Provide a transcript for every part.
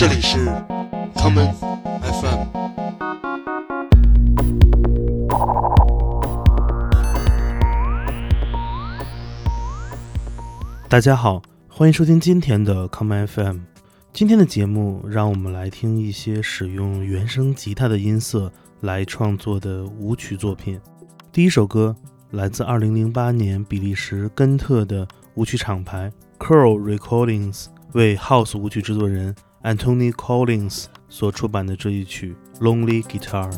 这里是 common FM。大家好，欢迎收听今天的 common FM。今天的节目，让我们来听一些使用原声吉他的音色来创作的舞曲作品。第一首歌来自2008年比利时根特的舞曲厂牌 Curl Recordings 为 House 舞曲制作人 Anthony Collins 所出版的这一曲《Lonely Guitar》。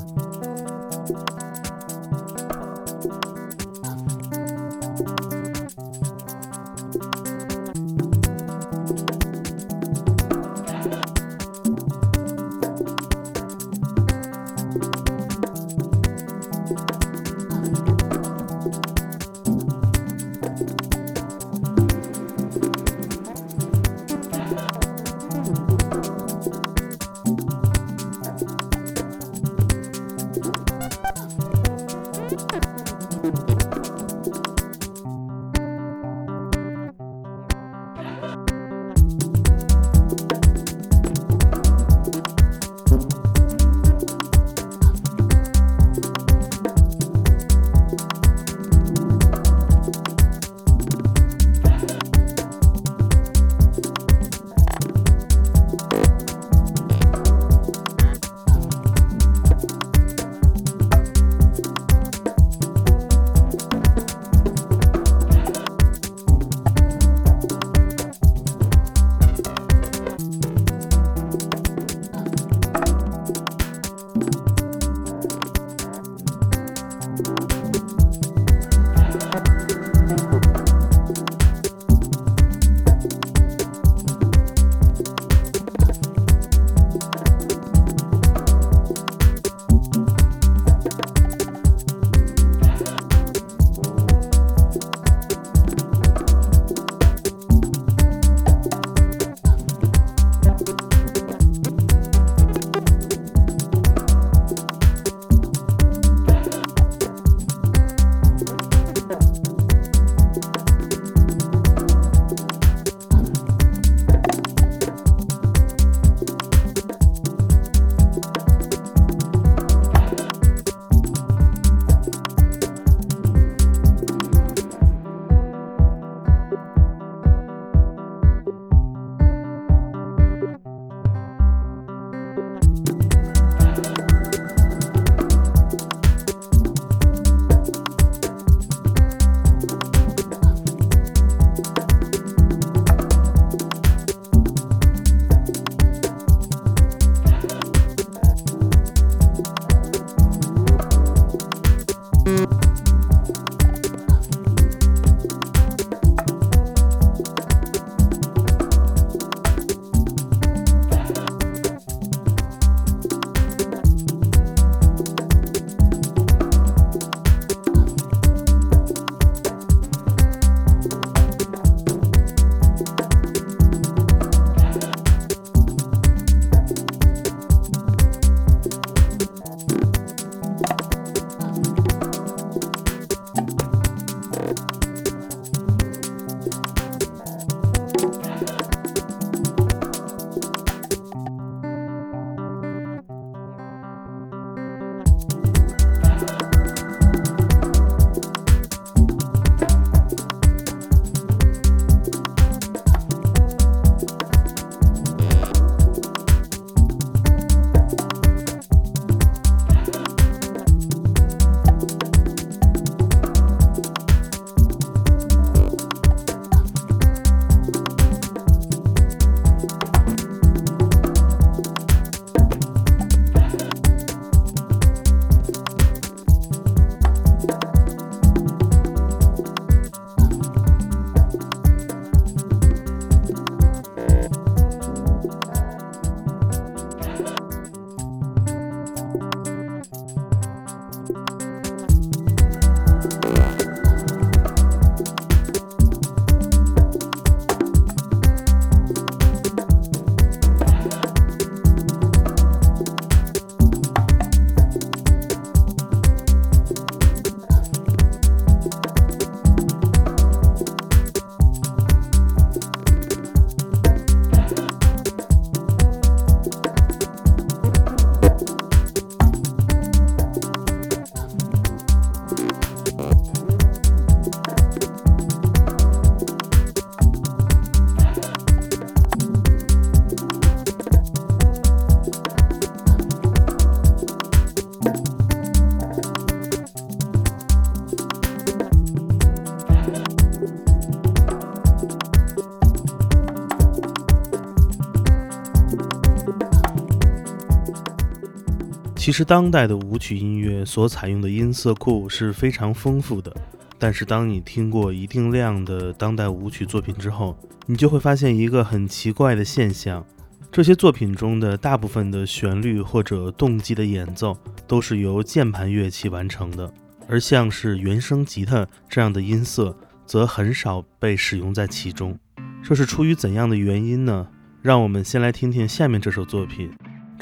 其实，当代的舞曲音乐所采用的音色库是非常丰富的。但是，当你听过一定量的当代舞曲作品之后，你就会发现一个很奇怪的现象：这些作品中的大部分的旋律或者动机的演奏都是由键盘乐器完成的，而像是原声吉他这样的音色则很少被使用在其中。这是出于怎样的原因呢？让我们先来听听下面这首作品。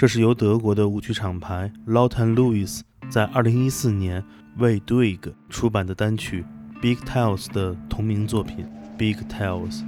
这是由德国的舞曲厂牌 Lauten Lewis 在2014年为 Dwig 出版的单曲《Big Tales》的同名作品《Big Tales》。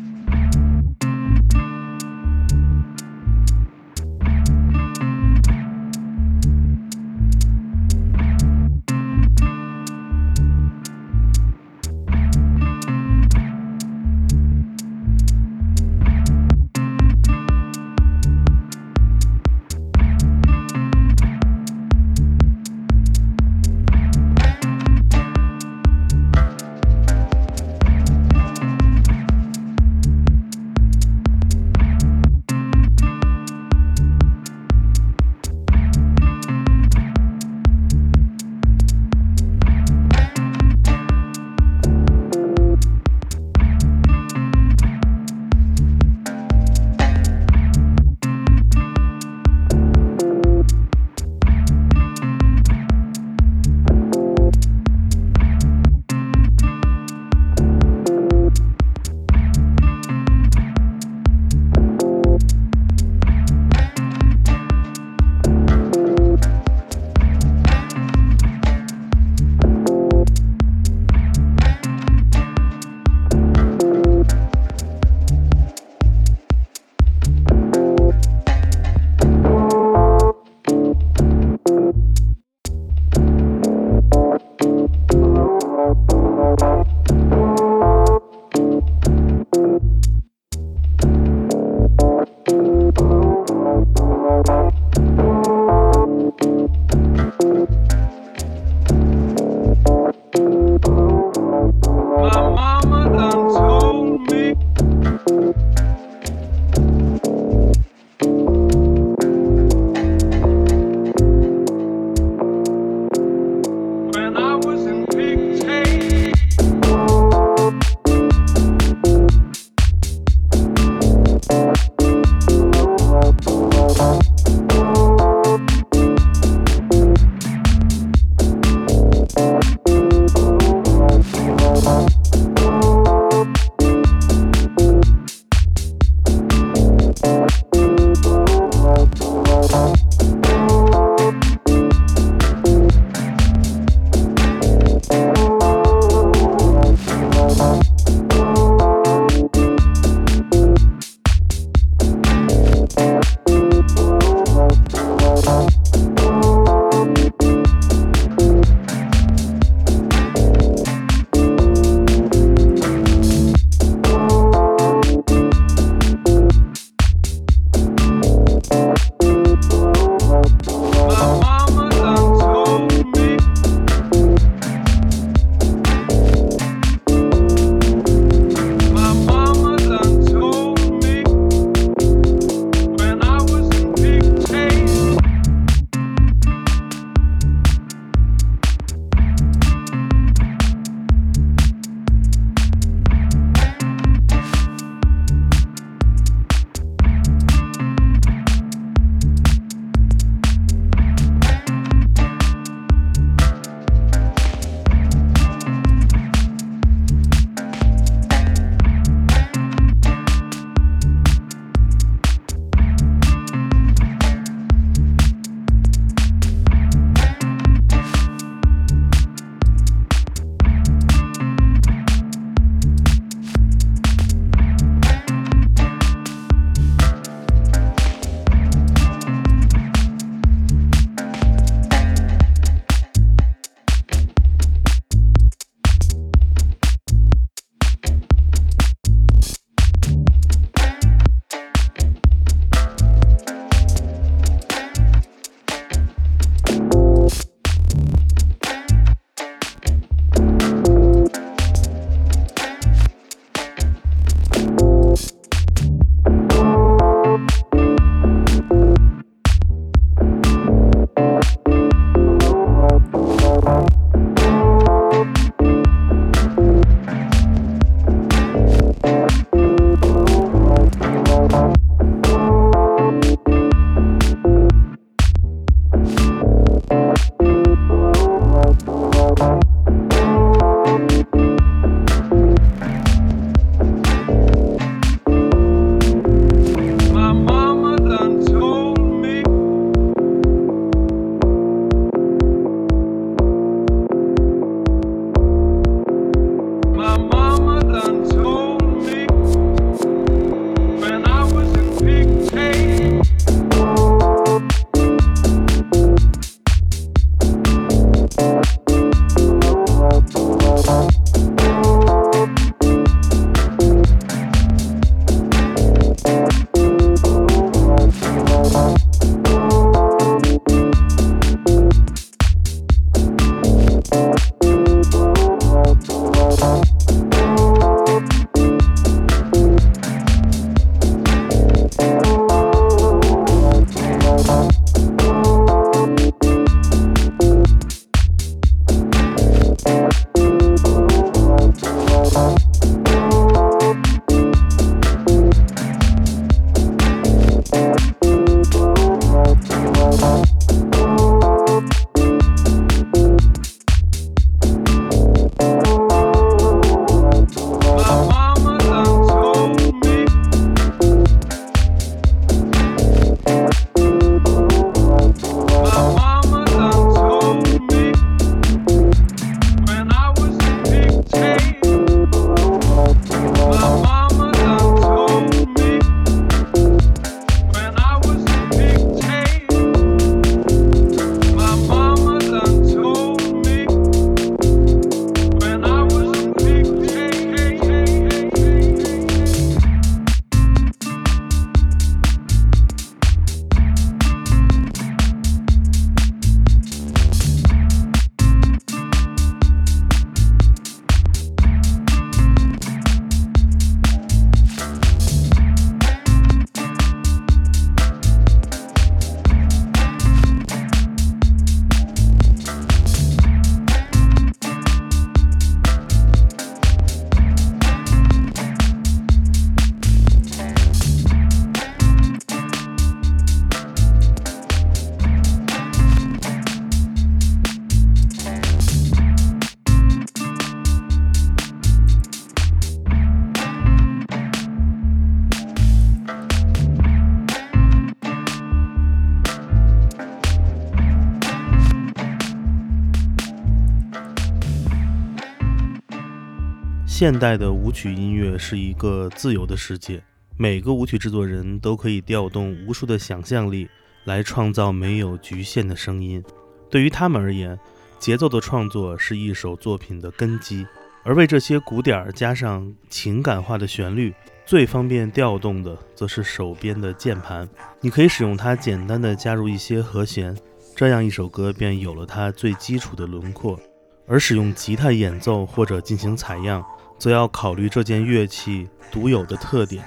现代的舞曲音乐是一个自由的世界，每个舞曲制作人都可以调动无数的想象力来创造没有局限的声音。对于他们而言，节奏的创作是一首作品的根基，而为这些鼓点加上情感化的旋律，最方便调动的则是手边的键盘。你可以使用它简单的加入一些和弦，这样一首歌便有了它最基础的轮廓。而使用吉他演奏或者进行采样，则要考虑这件乐器独有的特点。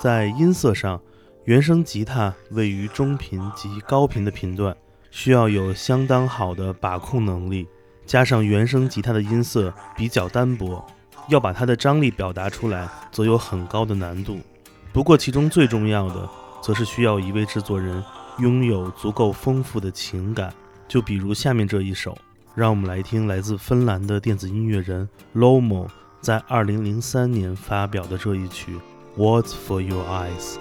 在音色上，原声吉他位于中频及高频的频段。需要有相当好的把控能力，加上原声吉他的音色比较单薄，要把它的张力表达出来，则有很高的难度。不过，其中最重要的，则是需要一位制作人拥有足够丰富的情感。就比如下面这一首，让我们来听来自芬兰的电子音乐人 Lomo 在二零零三年发表的这一曲《What's for Your Eyes》。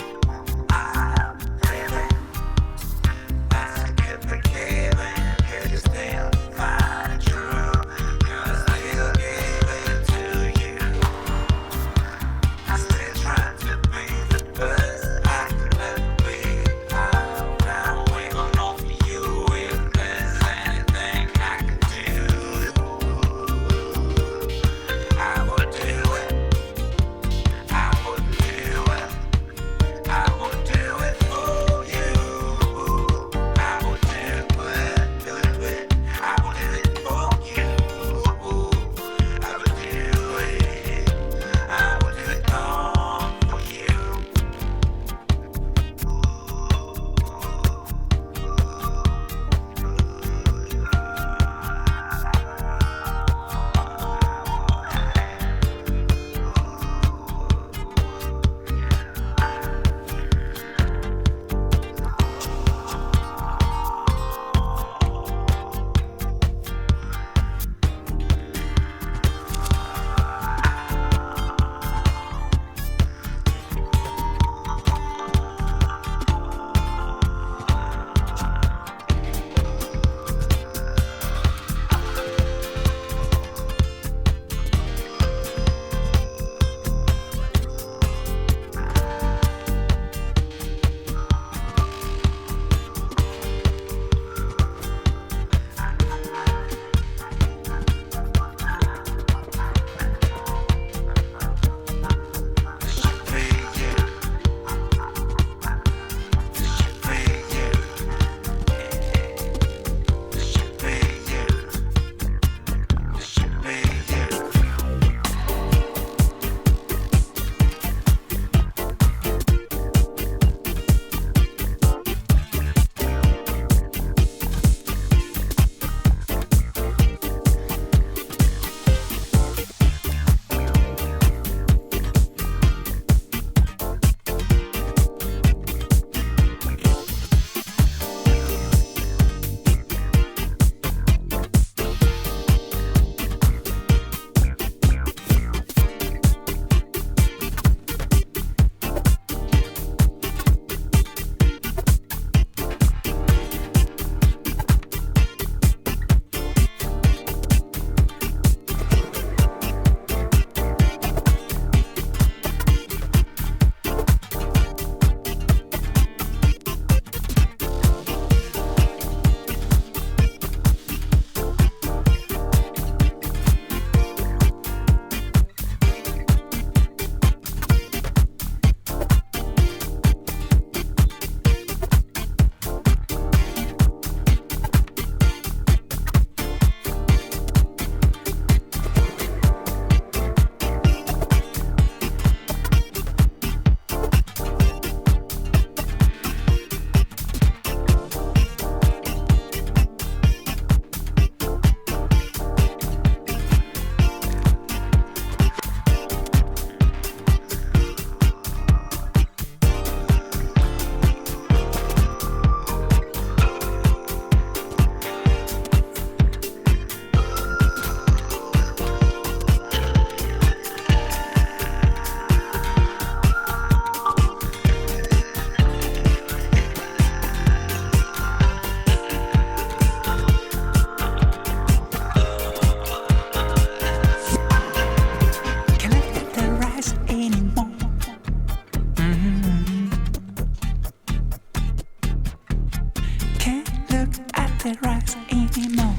anymore.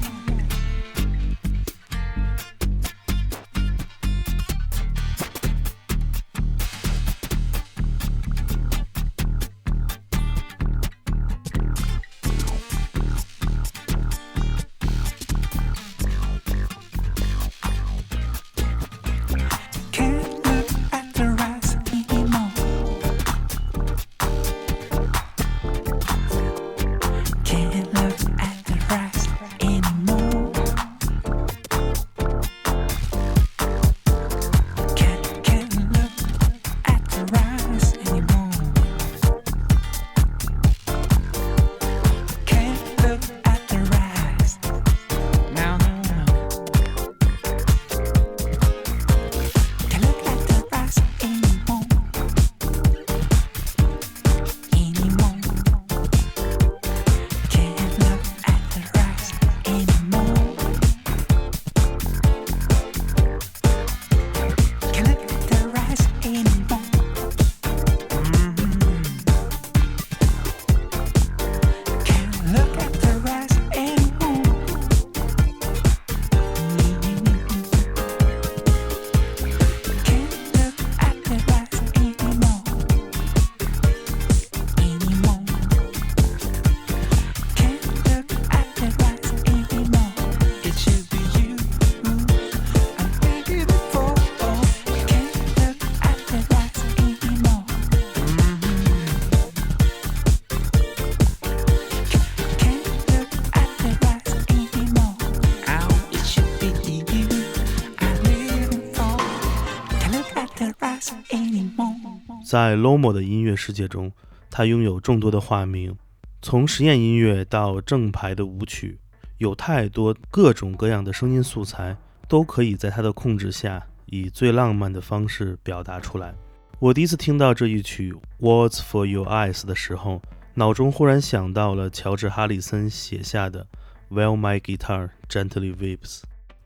在 Lomo 的音乐世界中，他拥有众多的化名，从实验音乐到正牌的舞曲，有太多各种各样的声音素材，都可以在他的控制下以最浪漫的方式表达出来。我第一次听到这一曲《Words for Your Eyes》的时候，脑中忽然想到了乔治·哈里森写下的 “While My Guitar Gently Weeps”。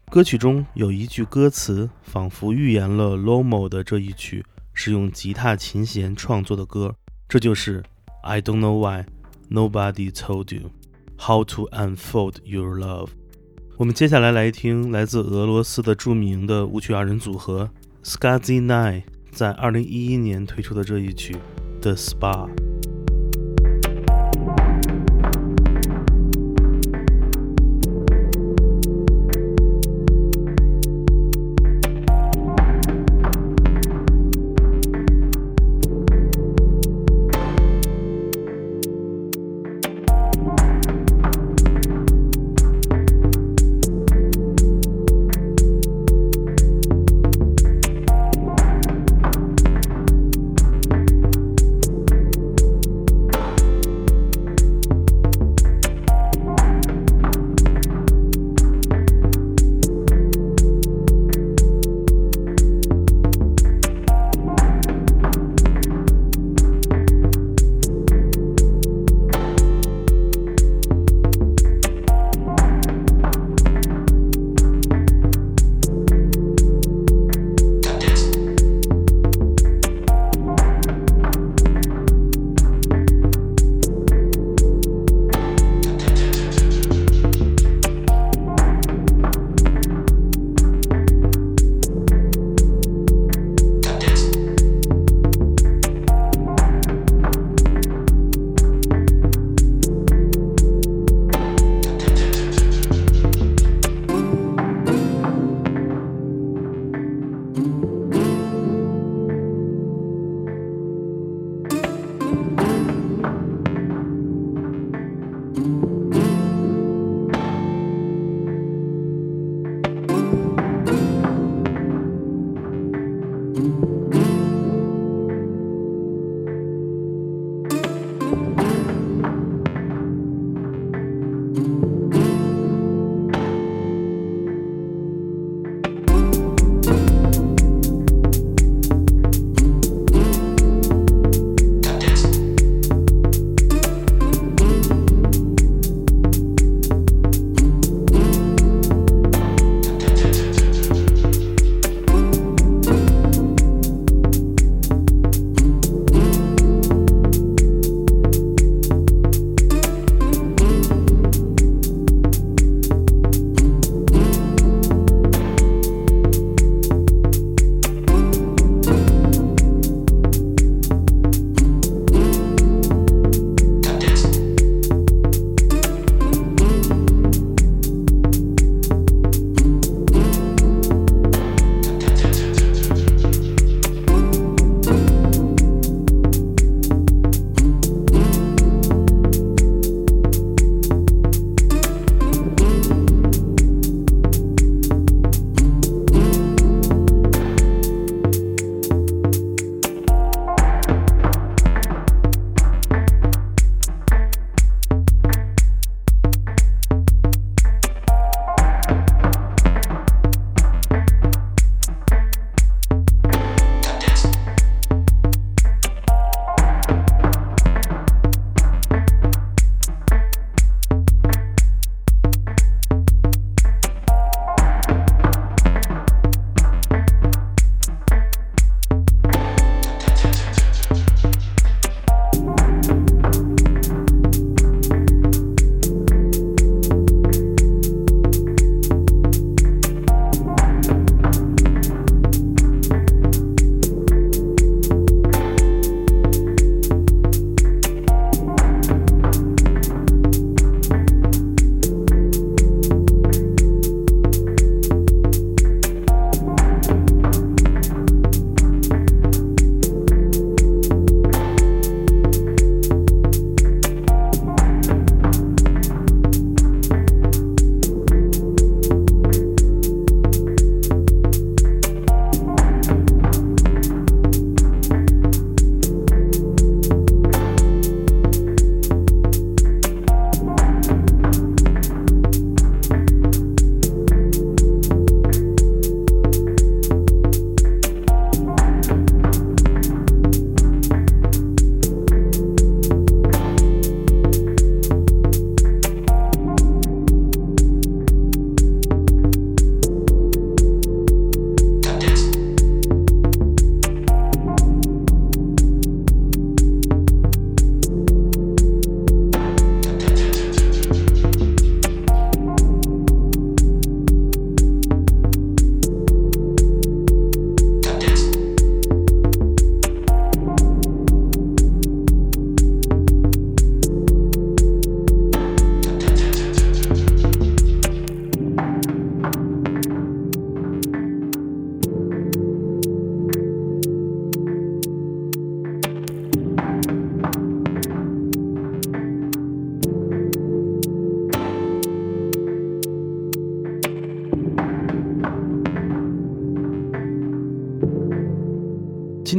歌曲中有一句歌词，仿佛预言了 Lomo 的这一曲是用吉他琴弦创作的歌，这就是 “I don't know why nobody told you how to unfold your love”。我们接下来来听来自俄罗斯的著名的舞曲二人组合 Skazi Nine 在二零一一年推出的这一曲《The Spa》。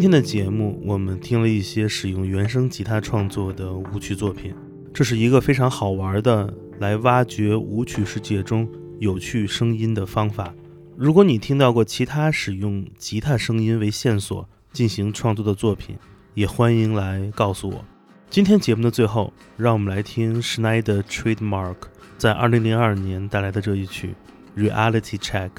今天的节目，我们听了一些使用原声吉他创作的舞曲作品，这是一个非常好玩的来挖掘舞曲世界中有趣声音的方法。如果你听到过其他使用吉他声音为线索进行创作的作品，也欢迎来告诉我。今天节目的最后，让我们来听 Schneider Trademark 在2002年带来的这一曲《Reality Check》。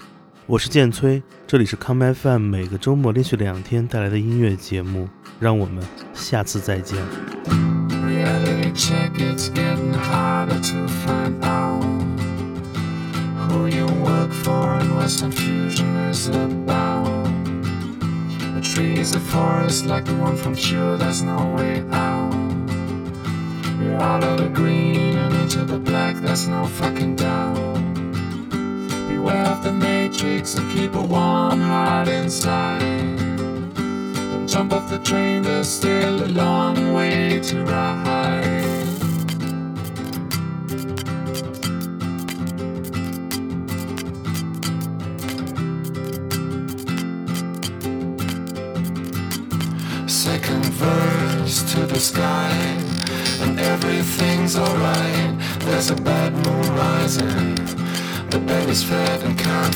我是建崔，这里是 Come FM，每个周末连续两天带来的音乐节目，让我们下次再见。Reality check, it's getting harder to find out who you work for and what confusion is about. The trees, a forest like the one from Q, there's no way out. You're out of the green and into the black, there's no fucking doubt. The matrix and keep a warm heart inside. Jump off the train, there's still a long way to ride. Second verse to the sky, and everything's alright. There's a bad moon rising, the bed is fed and can't